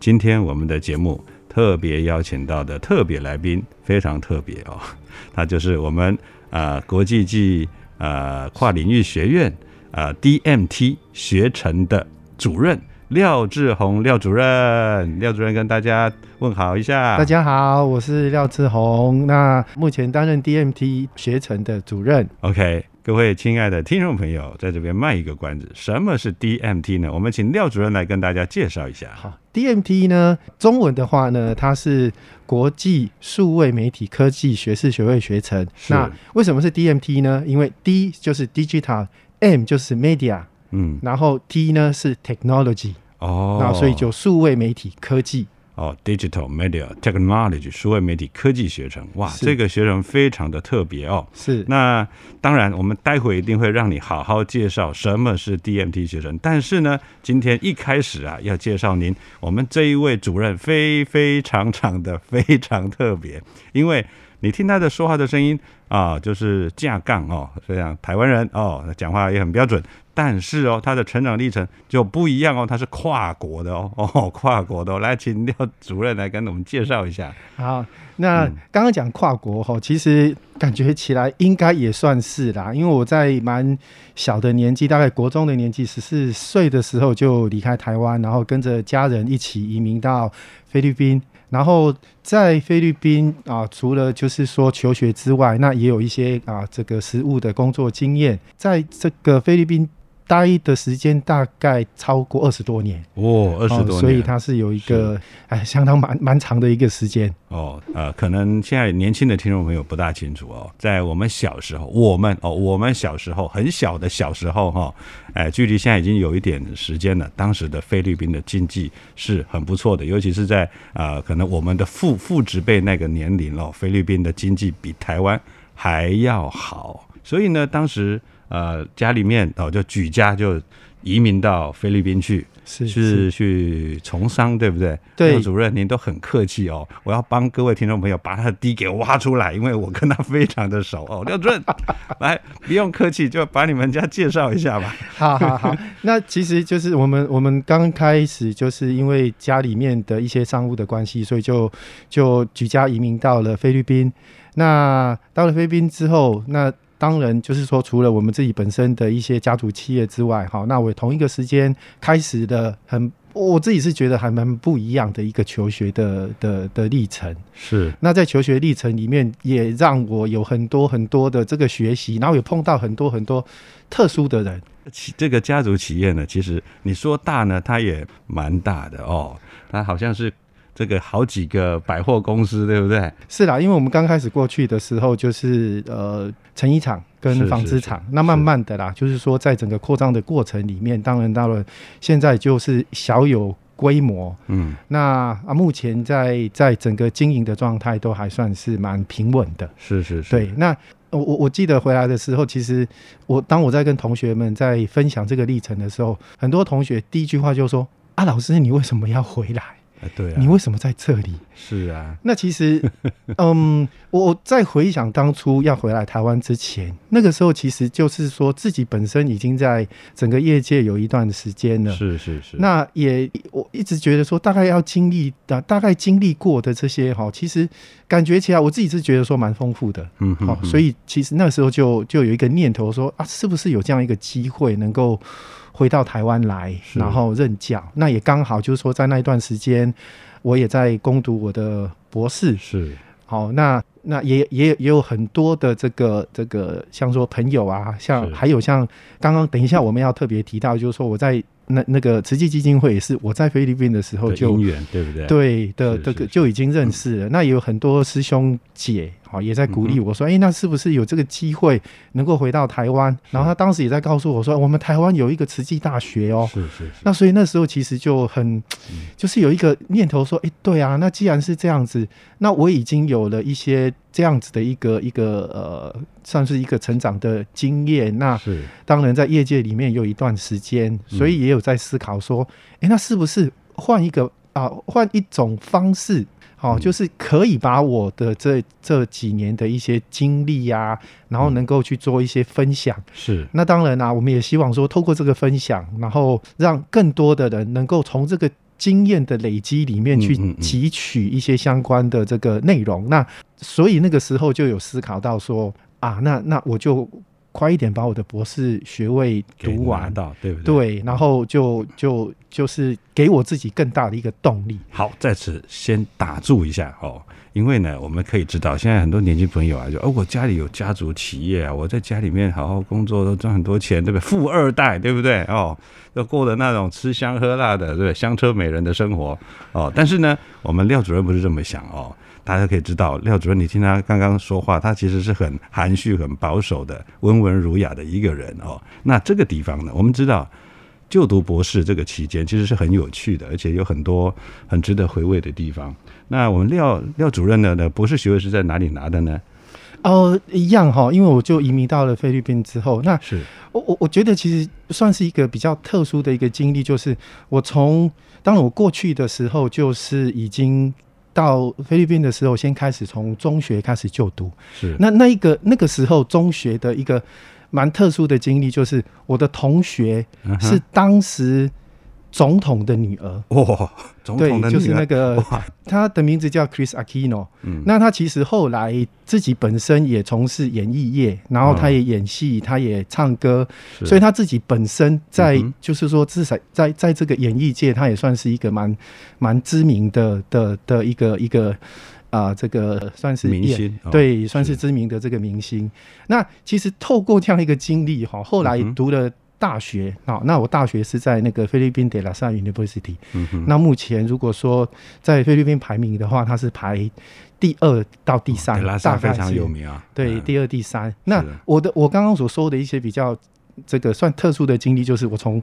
今天我们的节目特别邀请到的特别来宾非常特别哦，他就是我们啊国际级呃跨领域学院啊 DMT 学程的主任廖志宏廖主任，廖主任跟大家问好一下。大家好，我是廖志宏，那目前担任 DMT 学程的主任。OK。各位亲爱的听众朋友，在这边卖一个关子，什么是 DMT 呢？我们请廖主任来跟大家介绍一下。好，DMT 呢，中文的话呢，它是国际数位媒体科技学士学位学程。那为什么是 DMT 呢？因为 D 就是 digital，M 就是 media，嗯，然后 T 呢是 technology，哦，那所以就数位媒体科技。哦，Digital Media Technology 数位媒体科技学程，哇，这个学程非常的特别哦。是，那当然，我们待会一定会让你好好介绍什么是 DMT 学程。但是呢，今天一开始啊，要介绍您，我们这一位主任非非常常的非常特别，因为你听他的说话的声音啊，就是架杠哦，这样台湾人哦，讲话也很标准。但是哦，他的成长历程就不一样哦，他是跨国的哦，哦，跨国的，来请廖主任来跟我们介绍一下。好，那刚刚讲跨国哈，其实感觉起来应该也算是啦，因为我在蛮小的年纪，大概国中的年纪，十四岁的时候就离开台湾，然后跟着家人一起移民到菲律宾，然后在菲律宾啊，除了就是说求学之外，那也有一些啊这个实务的工作经验，在这个菲律宾。待的时间大概超过二十多年哦，二十多年，所以它是有一个哎相当蛮蛮长的一个时间哦。呃，可能现在年轻的听众朋友不大清楚哦，在我们小时候，我们哦，我们小时候很小的小时候哈，哎，距离现在已经有一点时间了。当时的菲律宾的经济是很不错的，尤其是在啊，可能我们的父父执辈那个年龄哦，菲律宾的经济比台湾还要好，所以呢，当时。呃，家里面哦，就举家就移民到菲律宾去，是是去从商，对不对？对，主任您都很客气哦。我要帮各位听众朋友把他的底给挖出来，因为我跟他非常的熟哦。廖主任，来不用客气，就把你们家介绍一下吧。好好好，那其实就是我们我们刚开始就是因为家里面的一些商务的关系，所以就就举家移民到了菲律宾。那到了菲律宾之后，那当然，就是说，除了我们自己本身的一些家族企业之外，哈，那我同一个时间开始的很，我自己是觉得还蛮不一样的一个求学的的的历程。是，那在求学历程里面，也让我有很多很多的这个学习，然后也碰到很多很多特殊的人。企这个家族企业呢，其实你说大呢，它也蛮大的哦，它好像是。这个好几个百货公司，对不对？是啦，因为我们刚开始过去的时候，就是呃成衣厂跟纺织厂，那慢慢的啦，就是说在整个扩张的过程里面，当然到了现在就是小有。规模，嗯，那啊，目前在在整个经营的状态都还算是蛮平稳的。是是是，对，那我我我记得回来的时候，其实我当我在跟同学们在分享这个历程的时候，很多同学第一句话就说：“啊，老师，你为什么要回来？”对啊，你为什么在这里？是啊，那其实，嗯，我在回想当初要回来台湾之前，那个时候其实就是说自己本身已经在整个业界有一段时间了，是是是。那也我一直觉得说，大概要经历的，大概经历过的这些哈，其实感觉起来，我自己是觉得说蛮丰富的，嗯，好，所以其实那时候就就有一个念头说啊，是不是有这样一个机会能够。回到台湾来，然后任教，那也刚好就是说，在那一段时间，我也在攻读我的博士。是，好，那那也也也有很多的这个这个，像说朋友啊，像还有像刚刚等一下我们要特别提到，就是说我在那那个慈济基金会也是我在菲律宾的时候就对不对？对的，这个就已经认识了。那也有很多师兄姐。好，也在鼓励我说：“哎，那是不是有这个机会能够回到台湾？”然后他当时也在告诉我说：“我们台湾有一个慈济大学哦。”是是。那所以那时候其实就很，就是有一个念头说：“哎，对啊，那既然是这样子，那我已经有了一些这样子的一个一个呃，算是一个成长的经验。那当然在业界里面有一段时间，所以也有在思考说：哎，那是不是换一个啊，换一种方式？”好，就是可以把我的这这几年的一些经历呀，然后能够去做一些分享。是，那当然啦，我们也希望说，透过这个分享，然后让更多的人能够从这个经验的累积里面去汲取一些相关的这个内容。那所以那个时候就有思考到说，啊，那那我就。快一点把我的博士学位读完，对不对？对，然后就就就是给我自己更大的一个动力。好，在此先打住一下哦，因为呢，我们可以知道，现在很多年轻朋友啊，就哦，我家里有家族企业啊，我在家里面好好工作，都赚很多钱，对不对？富二代，对不对？哦，都过的那种吃香喝辣的，对不对？香车美人的生活哦。但是呢，我们廖主任不是这么想哦。大家可以知道，廖主任，你听他刚刚说话，他其实是很含蓄、很保守的、温文儒雅的一个人哦。那这个地方呢，我们知道就读博士这个期间其实是很有趣的，而且有很多很值得回味的地方。那我们廖廖主任呢的博士学位是在哪里拿的呢？哦，一样哈，因为我就移民到了菲律宾之后，那是我我我觉得其实算是一个比较特殊的一个经历，就是我从当然我过去的时候就是已经。到菲律宾的时候，先开始从中学开始就读。是那那一个那个时候中学的一个蛮特殊的经历，就是我的同学是当时。总统的女儿。哇，总统的女儿。就是那个，他的名字叫 Chris Aquino。嗯，那他其实后来自己本身也从事演艺业，然后他也演戏，他也唱歌，所以他自己本身在就是说，至少在在这个演艺界，他也算是一个蛮蛮知名的的的一个一个啊，这个算是明星，对，算是知名的这个明星。那其实透过这样一个经历哈，后来读了。大学啊，那我大学是在那个菲律宾德拉萨 University。嗯。那目前如果说在菲律宾排名的话，它是排第二到第三，大概非常有名啊。对，第二、第三。那我的我刚刚所说的一些比较这个算特殊的经历，就是我从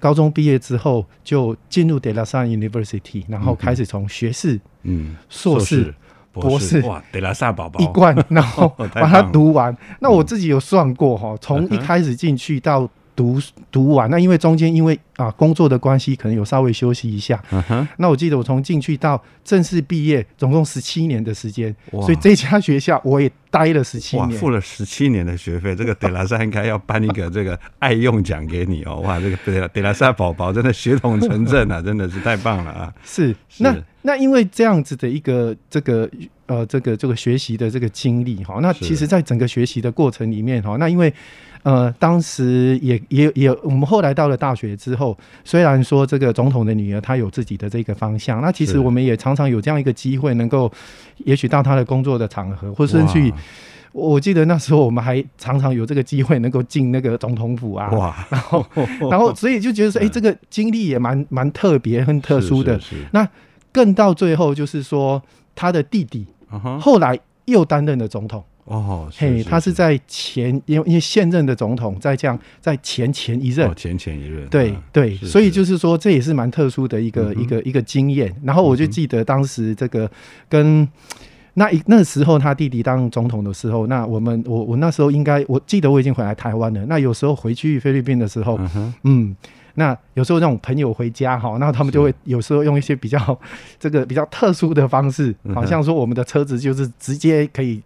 高中毕业之后就进入德拉萨 University，然后开始从学士、嗯、硕士、博士，哇，德拉萨宝宝一贯，然后 把它读完。那我自己有算过哈，从一开始进去到读读完，那因为中间因为啊工作的关系，可能有稍微休息一下。那我记得我从进去到正式毕业，总共十七年的时间，所以这家学校我也待了十七年，付了十七年的学费。这个德拉萨应该要颁一个这个爱用奖给你哦！哇，这个德德拉萨宝宝真的血统纯正啊，真的是太棒了啊！是那那因为这样子的一个这个呃这个这个学习的这个经历哈，那其实在整个学习的过程里面哈，那因为。呃，当时也也也，我们后来到了大学之后，虽然说这个总统的女儿她有自己的这个方向，那其实我们也常常有这样一个机会，能够也许到她的工作的场合，或是去，我记得那时候我们还常常有这个机会能够进那个总统府啊，哇，然后然后所以就觉得说，哎，这个经历也蛮蛮特别、很特殊的。那更到最后就是说，他的弟弟后来又担任了总统。哦，嘿，他是在前，因为因为现任的总统在这样在前前一任，前前一任，对对，所以就是说这也是蛮特殊的一个一个一个经验。然后我就记得当时这个跟那一那时候他弟弟当总统的时候，那我们我我那时候应该我记得我已经回来台湾了。那有时候回去菲律宾的时候，嗯。那有时候那种朋友回家哈，那他们就会有时候用一些比较 这个比较特殊的方式，好像说我们的车子就是直接可以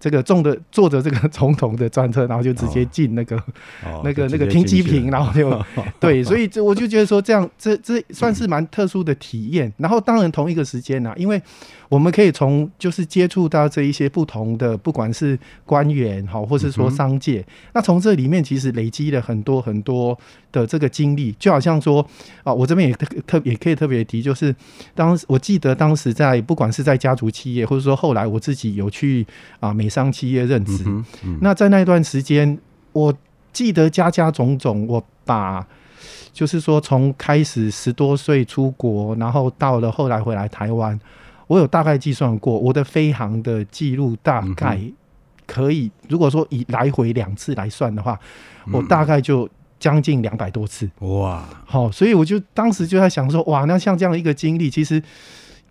这个重的坐着这个总统的专车，然后就直接进那个 那个那个停机坪，然后就 对，所以这我就觉得说这样这这算是蛮特殊的体验。然后当然同一个时间呢，因为。我们可以从就是接触到这一些不同的，不管是官员哈，或是说商界，那从这里面其实累积了很多很多的这个经历，就好像说啊，我这边也特特也可以特别提，就是当我记得当时在不管是在家族企业，或者说后来我自己有去啊美商企业任职，那在那段时间，我记得家家种种，我把就是说从开始十多岁出国，然后到了后来回来台湾。我有大概计算过，我的飞航的记录大概可以，如果说以来回两次来算的话，我大概就将近两百多次。哇，好，所以我就当时就在想说，哇，那像这样一个经历，其实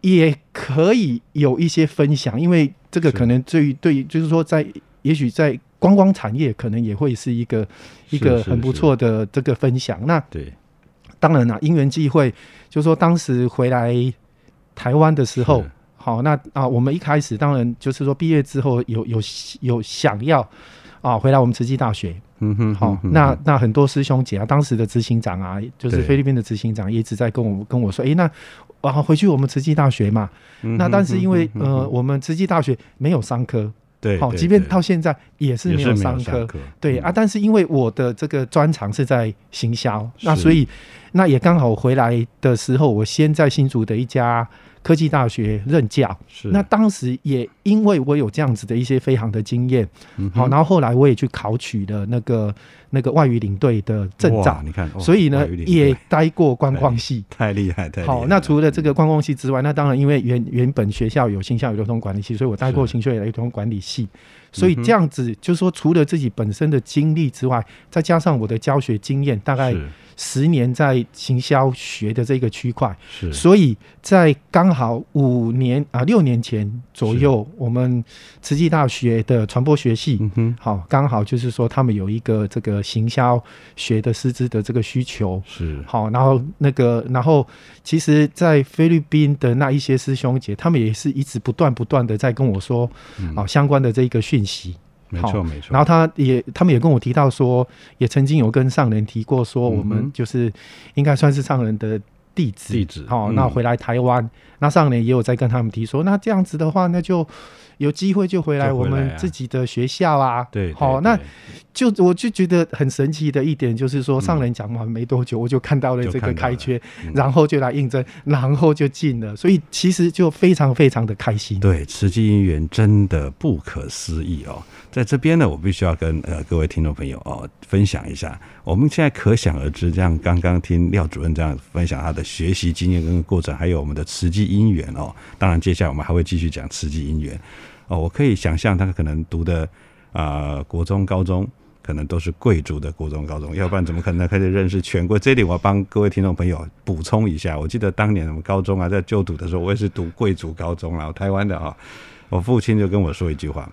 也可以有一些分享，因为这个可能对对，就是说在也许在观光产业，可能也会是一个一个很不错的这个分享。那对，当然啦，因缘际会，就是说当时回来。台湾的时候，好，那啊，我们一开始当然就是说毕业之后有有有想要啊回来我们慈济大学，嗯哼，好，那那很多师兄姐啊，当时的执行长啊，就是菲律宾的执行长，一直在跟我跟我说，哎，那啊回去我们慈济大学嘛，那但是因为呃我们慈济大学没有商科，对，好，即便到现在也是没有商科，对啊，但是因为我的这个专长是在行销，那所以。那也刚好回来的时候，我先在新竹的一家科技大学任教。是。那当时也因为我有这样子的一些飞航的经验，好，然后后来我也去考取了那个那个外语领队的证照。你看，所以呢，也待过观光系。太厉害，太好。那除了这个观光系之外，那当然因为原原本学校有新校有流通管理系，所以我待过新校有流通管理系。所以这样子就是说，除了自己本身的经历之外，再加上我的教学经验，大概。十年在行销学的这个区块，是，所以在刚好五年啊六年前左右，我们慈济大学的传播学系，嗯好，刚好就是说他们有一个这个行销学的师资的这个需求，是，好，然后那个，然后其实，在菲律宾的那一些师兄姐，他们也是一直不断不断的在跟我说，啊，相关的这一个讯息。没错没错，然后他也，他们也跟我提到说，也曾经有跟上人提过说，我们就是应该算是上人的弟子，弟子。好，那回来台湾，那上人也有在跟他们提说，那这样子的话，那就。有机会就回来我们自己的学校啊，对，好，那就我就觉得很神奇的一点就是说，上人讲完没多久，我就看到了这个开缺，然后就来应征，然后就进了，所以其实就非常非常的开心。对，慈济因缘真的不可思议哦，在这边呢，我必须要跟呃各位听众朋友哦分享一下，我们现在可想而知，这样刚刚听廖主任这样分享他的学习经验跟过程，还有我们的慈济因缘哦，当然接下来我们还会继续讲慈济因缘。哦，我可以想象他可能读的啊，国中、高中可能都是贵族的国中、高中，要不然怎么可能开始认识全国？这里我要帮各位听众朋友补充一下。我记得当年我们高中啊，在就读的时候，我也是读贵族高中啊，台湾的啊。我父亲就跟我说一句话：，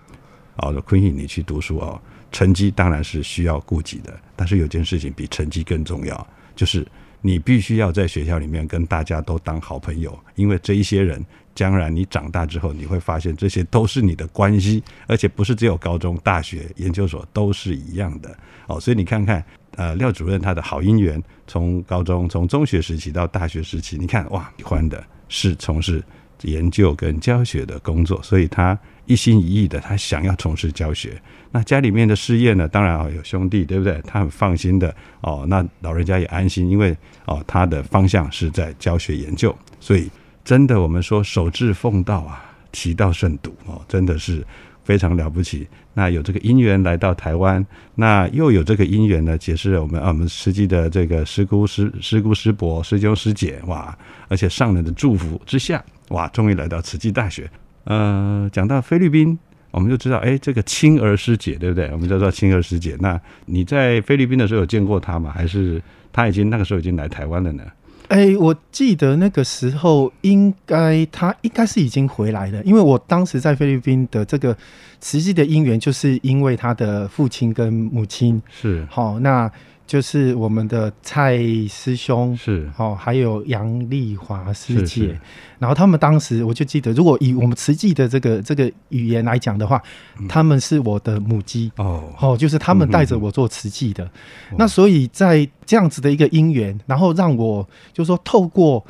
哦，坤毅，你去读书哦，成绩当然是需要顾及的，但是有件事情比成绩更重要，就是你必须要在学校里面跟大家都当好朋友，因为这一些人。将来你长大之后，你会发现这些都是你的关系，而且不是只有高中、大学、研究所都是一样的哦。所以你看看，呃，廖主任他的好姻缘，从高中、从中学时期到大学时期，你看哇，喜欢的是从事研究跟教学的工作，所以他一心一意的，他想要从事教学。那家里面的事业呢，当然啊有兄弟，对不对？他很放心的哦。那老人家也安心，因为哦他的方向是在教学研究，所以。真的，我们说守志奉道啊，其道甚笃哦，真的是非常了不起。那有这个因缘来到台湾，那又有这个因缘呢，解释了我们啊，我们实际的这个师姑师师姑师伯师兄师姐哇，而且上人的祝福之下哇，终于来到慈济大学。呃，讲到菲律宾，我们就知道，哎，这个青儿师姐，对不对？我们叫做青儿师姐。那你在菲律宾的时候有见过她吗？还是她已经那个时候已经来台湾了呢？哎，我记得那个时候应该她应该是已经回来了，因为我当时在菲律宾的这个实际的因缘，就是因为她的父亲跟母亲是好那。就是我们的蔡师兄是。哦，还有杨丽华师姐，然后他们当时我就记得，如果以我们慈济的这个这个语言来讲的话，他们是我的母鸡。哦。哦，就是他们带着我做慈济的，那所以在这样子的一个因缘，然后让我就说透过。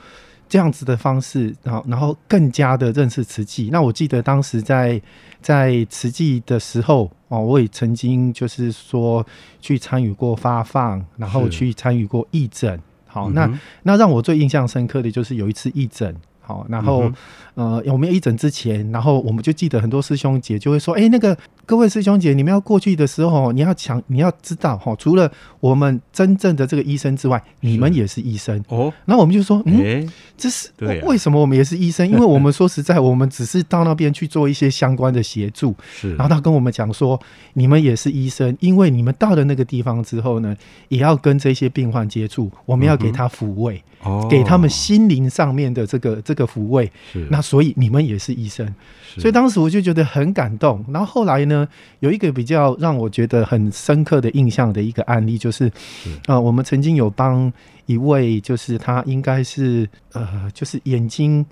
这样子的方式，然后然后更加的认识慈济。那我记得当时在在慈济的时候哦，我也曾经就是说去参与过发放，然后去参与过义诊。好，那那让我最印象深刻的就是有一次义诊。好，然后呃，我们义诊之前，然后我们就记得很多师兄姐就会说：“哎，那个各位师兄姐，你们要过去的时候，你要强，你要知道哈，除了我们真正的这个医生之外，你们也是医生哦。”然后我们就说：“嗯，这是为什么我们也是医生？因为我们说实在，我们只是到那边去做一些相关的协助。是，然后他跟我们讲说，你们也是医生，因为你们到了那个地方之后呢，也要跟这些病患接触，我们要给他抚慰。”给他们心灵上面的这个这个抚慰，是那所以你们也是医生，所以当时我就觉得很感动。然后后来呢，有一个比较让我觉得很深刻的印象的一个案例，就是啊，我们曾经有帮。一位就是他应该是呃，就是眼睛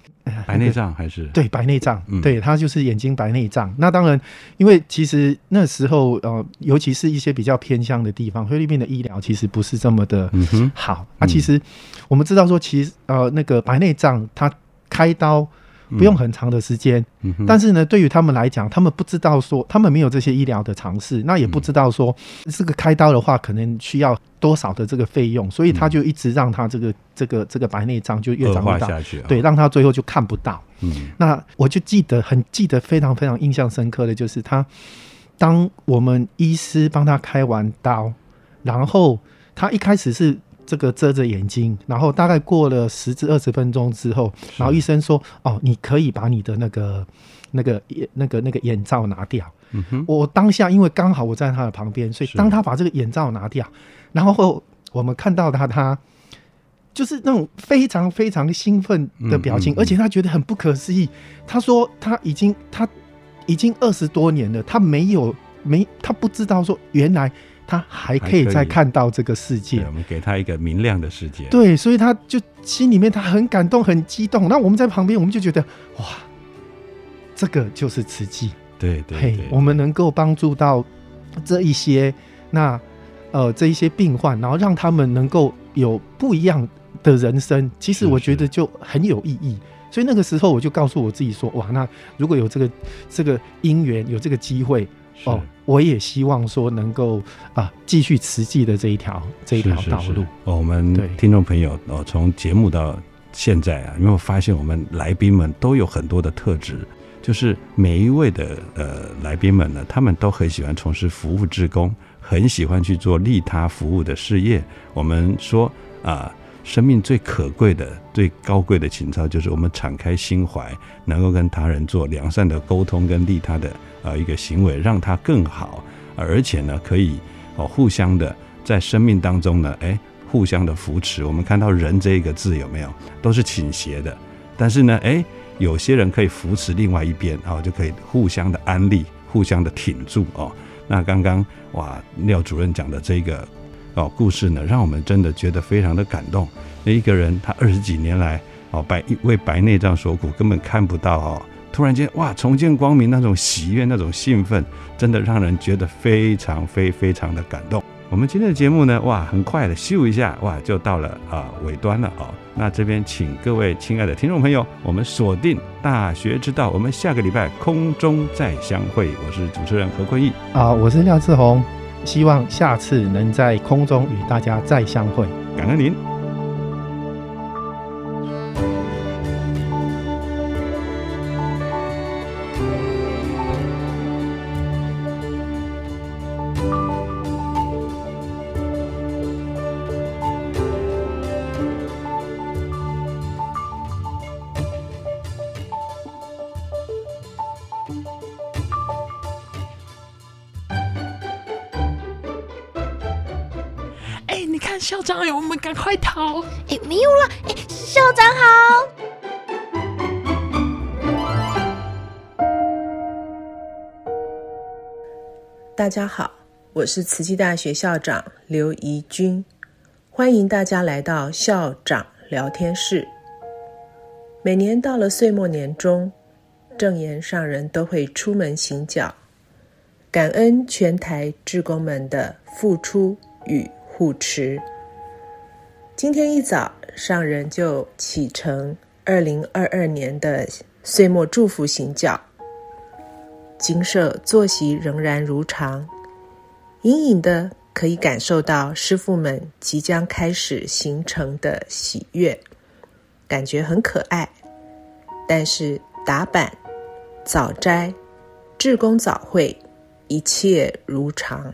白内障还是对白内障，对他就是眼睛白内障。那当然，因为其实那时候呃，尤其是一些比较偏乡的地方，菲律宾的医疗其实不是这么的好。啊，其实我们知道说，其实呃，那个白内障他开刀。不用很长的时间，但是呢，对于他们来讲，他们不知道说，他们没有这些医疗的尝试，那也不知道说，这个开刀的话，可能需要多少的这个费用，所以他就一直让他这个这个这个白内障就越长越大，对，让他最后就看不到。嗯，那我就记得很记得非常非常印象深刻的就是他，当我们医师帮他开完刀，然后他一开始是。这个遮着眼睛，然后大概过了十至二十分钟之后，然后医生说：“哦，你可以把你的那个、那个、那个、那个眼罩拿掉。”嗯哼，我当下因为刚好我在他的旁边，所以当他把这个眼罩拿掉，然后我们看到他，他就是那种非常非常兴奋的表情，而且他觉得很不可思议。他说：“他已经他已经二十多年了，他没有没他不知道说原来。”他还可以再看到这个世界，我们给他一个明亮的世界。对，所以他就心里面他很感动、很激动。那我们在旁边，我们就觉得哇，这个就是慈济。对对，我们能够帮助到这一些那呃这一些病患，然后让他们能够有不一样的人生，其实我觉得就很有意义。所以那个时候我就告诉我自己说，哇，那如果有这个这个因缘，有这个机会。哦，我也希望说能够啊继续慈济的这一条这一条道路。哦，我们听众朋友哦，从节目到现在啊，有没有发现我们来宾们都有很多的特质？就是每一位的呃来宾们呢，他们都很喜欢从事服务志工，很喜欢去做利他服务的事业。我们说啊。生命最可贵的、最高贵的情操，就是我们敞开心怀，能够跟他人做良善的沟通，跟利他的呃一个行为，让他更好，而且呢，可以哦互相的在生命当中呢，哎，互相的扶持。我们看到人这一个字有没有，都是倾斜的，但是呢，哎，有些人可以扶持另外一边，哦，就可以互相的安利，互相的挺住哦。那刚刚哇，廖主任讲的这个。哦，故事呢，让我们真的觉得非常的感动。那一个人，他二十几年来，哦，白为白内障所苦，根本看不到哦。突然间，哇，重见光明，那种喜悦，那种兴奋，真的让人觉得非常非非常的感动。我们今天的节目呢，哇，很快的咻一下，哇，就到了啊尾端了哦。那这边请各位亲爱的听众朋友，我们锁定大学之道，我们下个礼拜空中再相会。我是主持人何坤义啊，我是廖志宏。希望下次能在空中与大家再相会，感恩您。快逃！哎，没有了，哎，校长好。大家好，我是慈济大学校长刘怡君，欢迎大家来到校长聊天室。每年到了岁末年终，正言上人都会出门行脚，感恩全台志工们的付出与护持。今天一早，上人就启程二零二二年的岁末祝福行脚。金舍作息仍然如常，隐隐的可以感受到师傅们即将开始行程的喜悦，感觉很可爱。但是打板、早斋、志工早会，一切如常。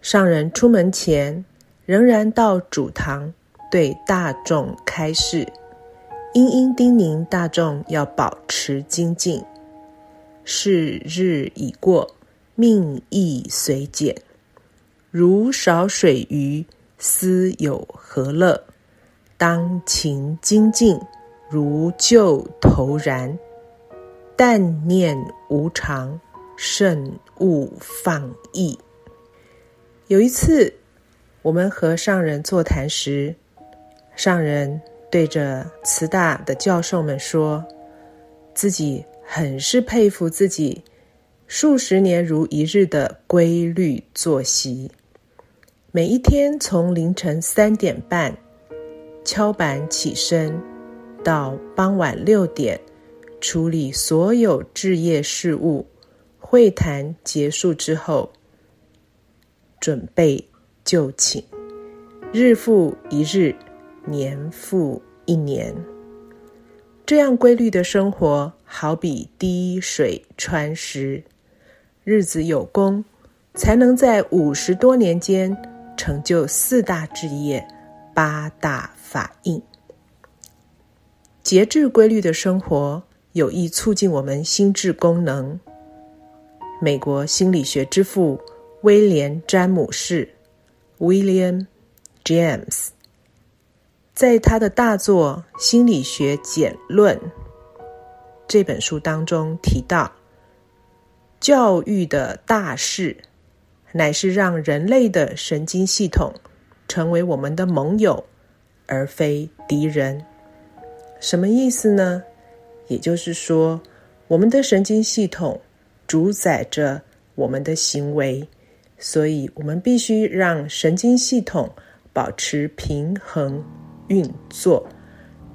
上人出门前，仍然到主堂对大众开示，殷殷叮咛大众要保持精进。是日已过，命亦随减。如少水鱼，斯有何乐？当勤精进，如旧投然。但念无常，慎勿放逸。有一次，我们和上人座谈时，上人对着慈大的教授们说：“自己。”很是佩服自己数十年如一日的规律作息，每一天从凌晨三点半敲板起身，到傍晚六点处理所有置业事务，会谈结束之后准备就寝，日复一日，年复一年。这样规律的生活，好比滴水穿石，日子有功，才能在五十多年间成就四大志业、八大法印。节制规律的生活，有益促进我们心智功能。美国心理学之父威廉·詹姆士 （William James）。在他的大作《心理学简论》这本书当中提到，教育的大事乃是让人类的神经系统成为我们的盟友，而非敌人。什么意思呢？也就是说，我们的神经系统主宰着我们的行为，所以我们必须让神经系统保持平衡。运作，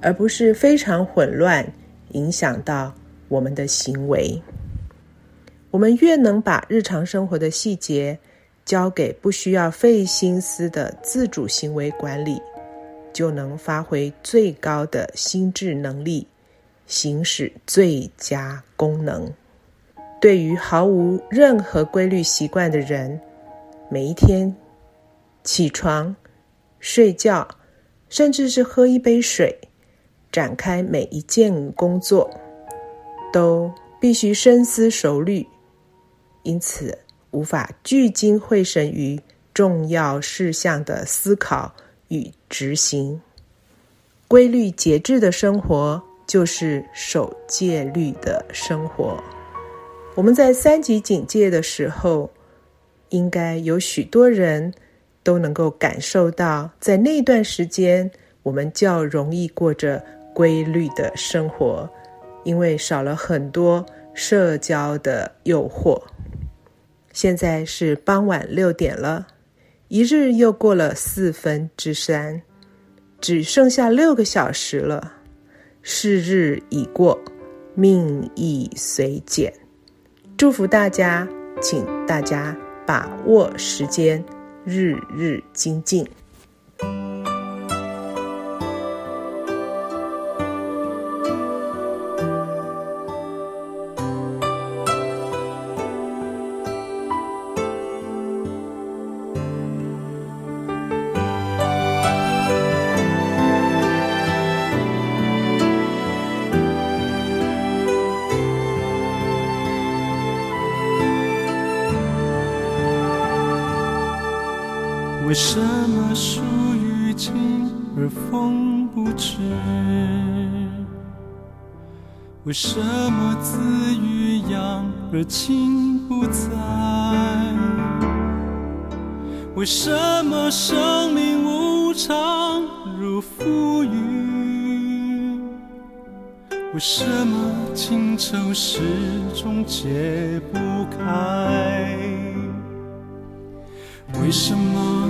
而不是非常混乱，影响到我们的行为。我们越能把日常生活的细节交给不需要费心思的自主行为管理，就能发挥最高的心智能力，行使最佳功能。对于毫无任何规律习惯的人，每一天起床、睡觉。甚至是喝一杯水，展开每一件工作，都必须深思熟虑，因此无法聚精会神于重要事项的思考与执行。规律节制的生活，就是守戒律的生活。我们在三级警戒的时候，应该有许多人。都能够感受到，在那段时间，我们较容易过着规律的生活，因为少了很多社交的诱惑。现在是傍晚六点了，一日又过了四分之三，只剩下六个小时了。是日已过，命亦随减。祝福大家，请大家把握时间。日日精进。为什么子欲养而亲不在？为什么生命无常如浮云？为什么情愁始终解不开？为什么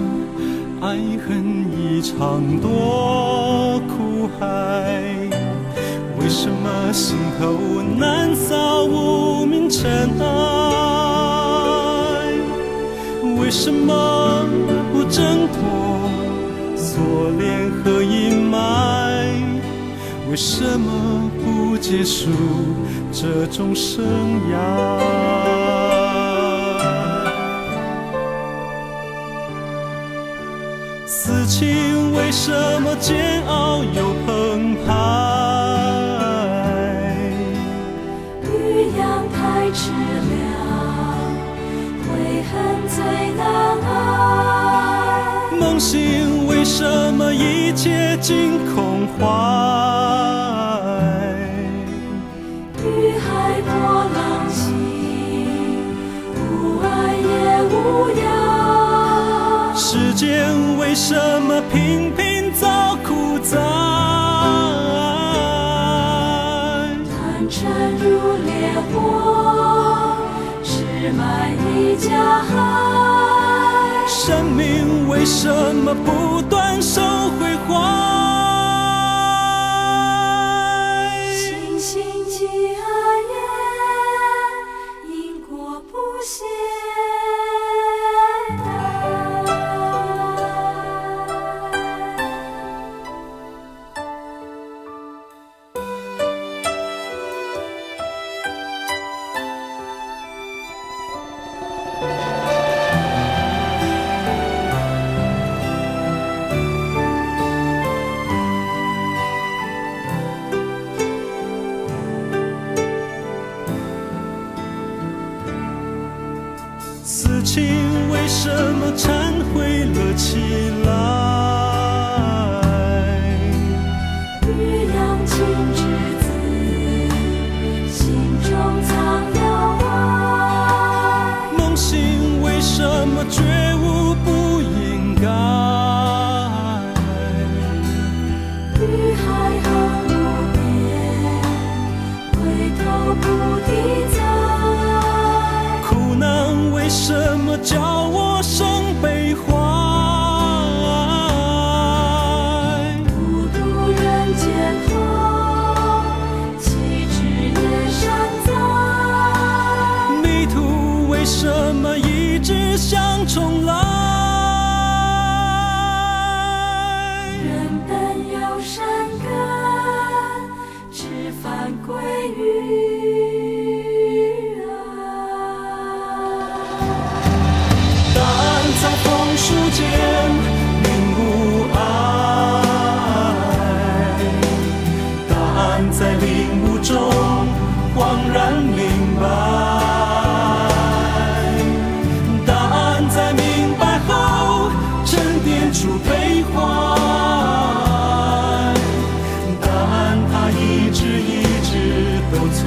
爱恨一场多苦海？为什么心头难扫无名尘埃？为什么不挣脱锁链和阴霾？为什么不结束这种生涯？此情为什么煎熬又澎湃？什么一切尽空怀？雨海波浪起，无爱也无恙。世间为什么频频遭苦灾？贪嗔如烈火，是埋一家害。生命为什么不断受毁坏？星星几何夜，因果不懈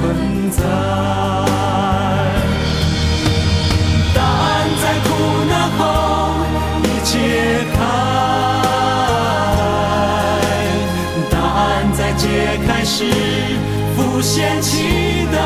存在。答案在苦难后已解开，答案在解开时浮现期待，